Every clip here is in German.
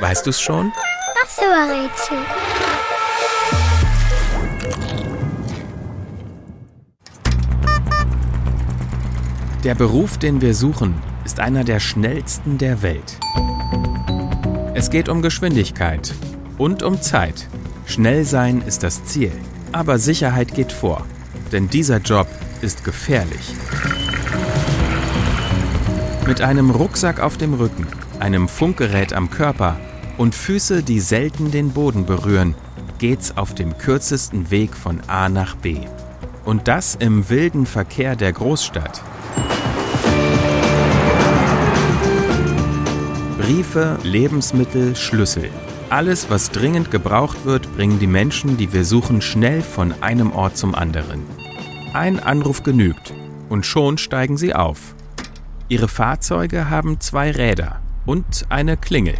Weißt du's schon? Das Rätsel. Der Beruf, den wir suchen, ist einer der schnellsten der Welt. Es geht um Geschwindigkeit und um Zeit. Schnell sein ist das Ziel, aber Sicherheit geht vor, denn dieser Job ist gefährlich. Mit einem Rucksack auf dem Rücken, einem Funkgerät am Körper und Füße, die selten den Boden berühren, geht's auf dem kürzesten Weg von A nach B. Und das im wilden Verkehr der Großstadt. Briefe, Lebensmittel, Schlüssel. Alles, was dringend gebraucht wird, bringen die Menschen, die wir suchen, schnell von einem Ort zum anderen. Ein Anruf genügt und schon steigen sie auf. Ihre Fahrzeuge haben zwei Räder und eine Klingel.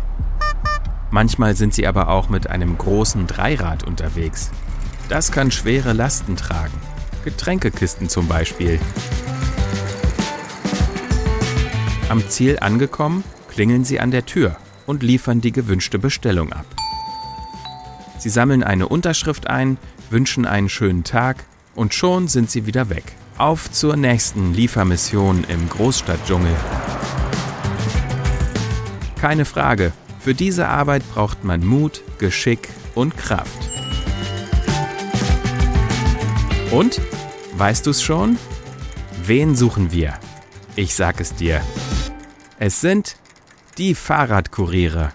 Manchmal sind sie aber auch mit einem großen Dreirad unterwegs. Das kann schwere Lasten tragen. Getränkekisten zum Beispiel. Am Ziel angekommen, klingeln sie an der Tür und liefern die gewünschte Bestellung ab. Sie sammeln eine Unterschrift ein, wünschen einen schönen Tag und schon sind sie wieder weg. Auf zur nächsten Liefermission im Großstadtdschungel. Keine Frage, für diese Arbeit braucht man Mut, Geschick und Kraft. Und, weißt du's schon? Wen suchen wir? Ich sag es dir. Es sind die Fahrradkuriere.